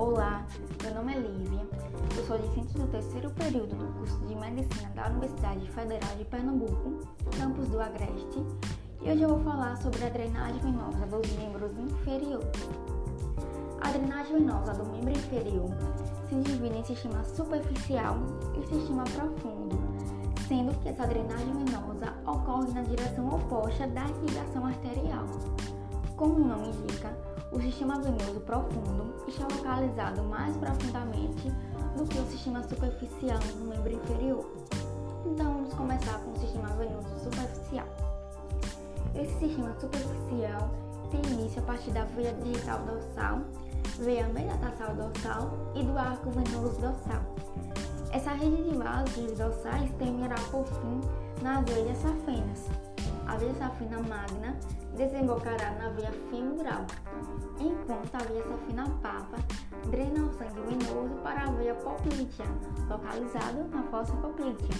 Meu nome é Lívia, eu sou discente do terceiro período do curso de Medicina da Universidade Federal de Pernambuco, campus do Agreste, e hoje eu vou falar sobre a drenagem venosa dos membros inferiores. A drenagem venosa do membro inferior se divide em sistema superficial e sistema profundo, sendo que essa drenagem venosa ocorre na direção oposta da irrigação arterial. Como o nome indica, o sistema venoso profundo está localizado mais profundamente do que o sistema superficial no membro inferior. Então vamos começar com o sistema venoso superficial. Esse sistema superficial tem início a partir da veia digital dorsal, veia metatarsal dorsal e do arco venoso dorsal. Essa rede de vasos dorsais terminará por fim nas veias safenas. A veia safena magna desembocará na veia femoral, enquanto a veia safena papa drena o sangue venoso para a veia poplítea, localizada na fossa poplítea.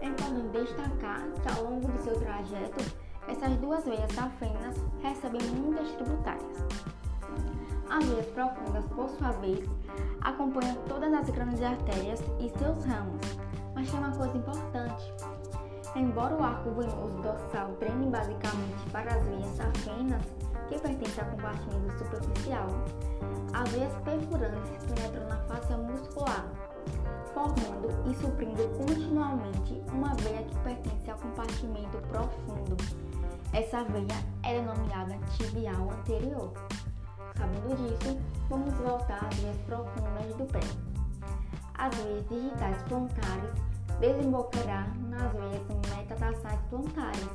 É importante destacar que ao longo de seu trajeto, essas duas veias safenas recebem muitas tributárias. As veias profundas, por sua vez, acompanham todas as grandes artérias e seus ramos, mas tem uma coisa importante. Embora o arco venoso dorsal drene basicamente para as veias safenas, que pertencem ao compartimento superficial, as veias perfurantes penetram na face muscular, formando e suprindo continuamente uma veia que pertence ao compartimento profundo. Essa veia é denominada tibial anterior. Sabendo disso, vamos voltar às veias profundas do pé. As veias digitais plantares desembocará nas veias metatarsais plantares,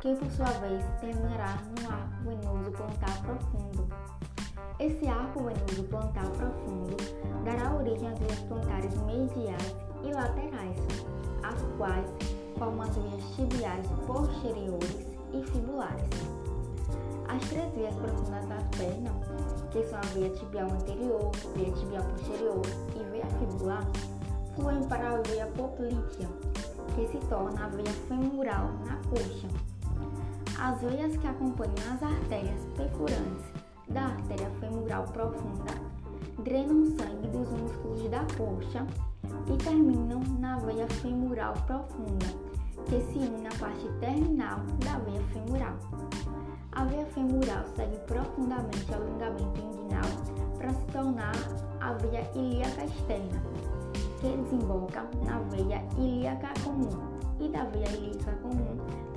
que por sua vez terminará no arco venoso plantar profundo. Esse arco venoso plantar profundo dará origem às veias plantares mediais e laterais, as quais formam as veias tibiais posteriores e fibulares. As três veias profundas das pernas, que são a veia tibial anterior, veia tibial posterior e veia fibular, fluem para a veia poplítea, que se torna a veia femoral na coxa. As veias que acompanham as artérias perfurantes da artéria femoral profunda drenam sangue dos músculos da coxa e terminam na veia femoral profunda, que se une na parte terminal da veia femoral. A veia femoral segue profundamente ao ligamento inguinal para se tornar a veia ilíaca externa, que desemboca na veia ilíaca comum e da veia ilíaca comum